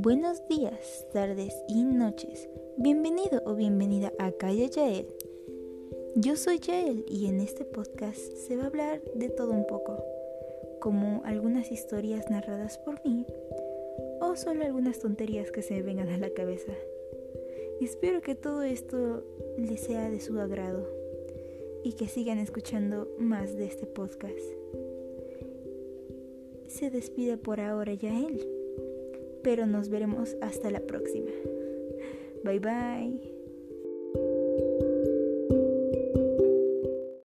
Buenos días, tardes y noches. Bienvenido o bienvenida a Calle Yael. Yo soy Yael y en este podcast se va a hablar de todo un poco, como algunas historias narradas por mí o solo algunas tonterías que se vengan a la cabeza. espero que todo esto les sea de su agrado y que sigan escuchando más de este podcast. Se despide por ahora ya pero nos veremos hasta la próxima. Bye bye.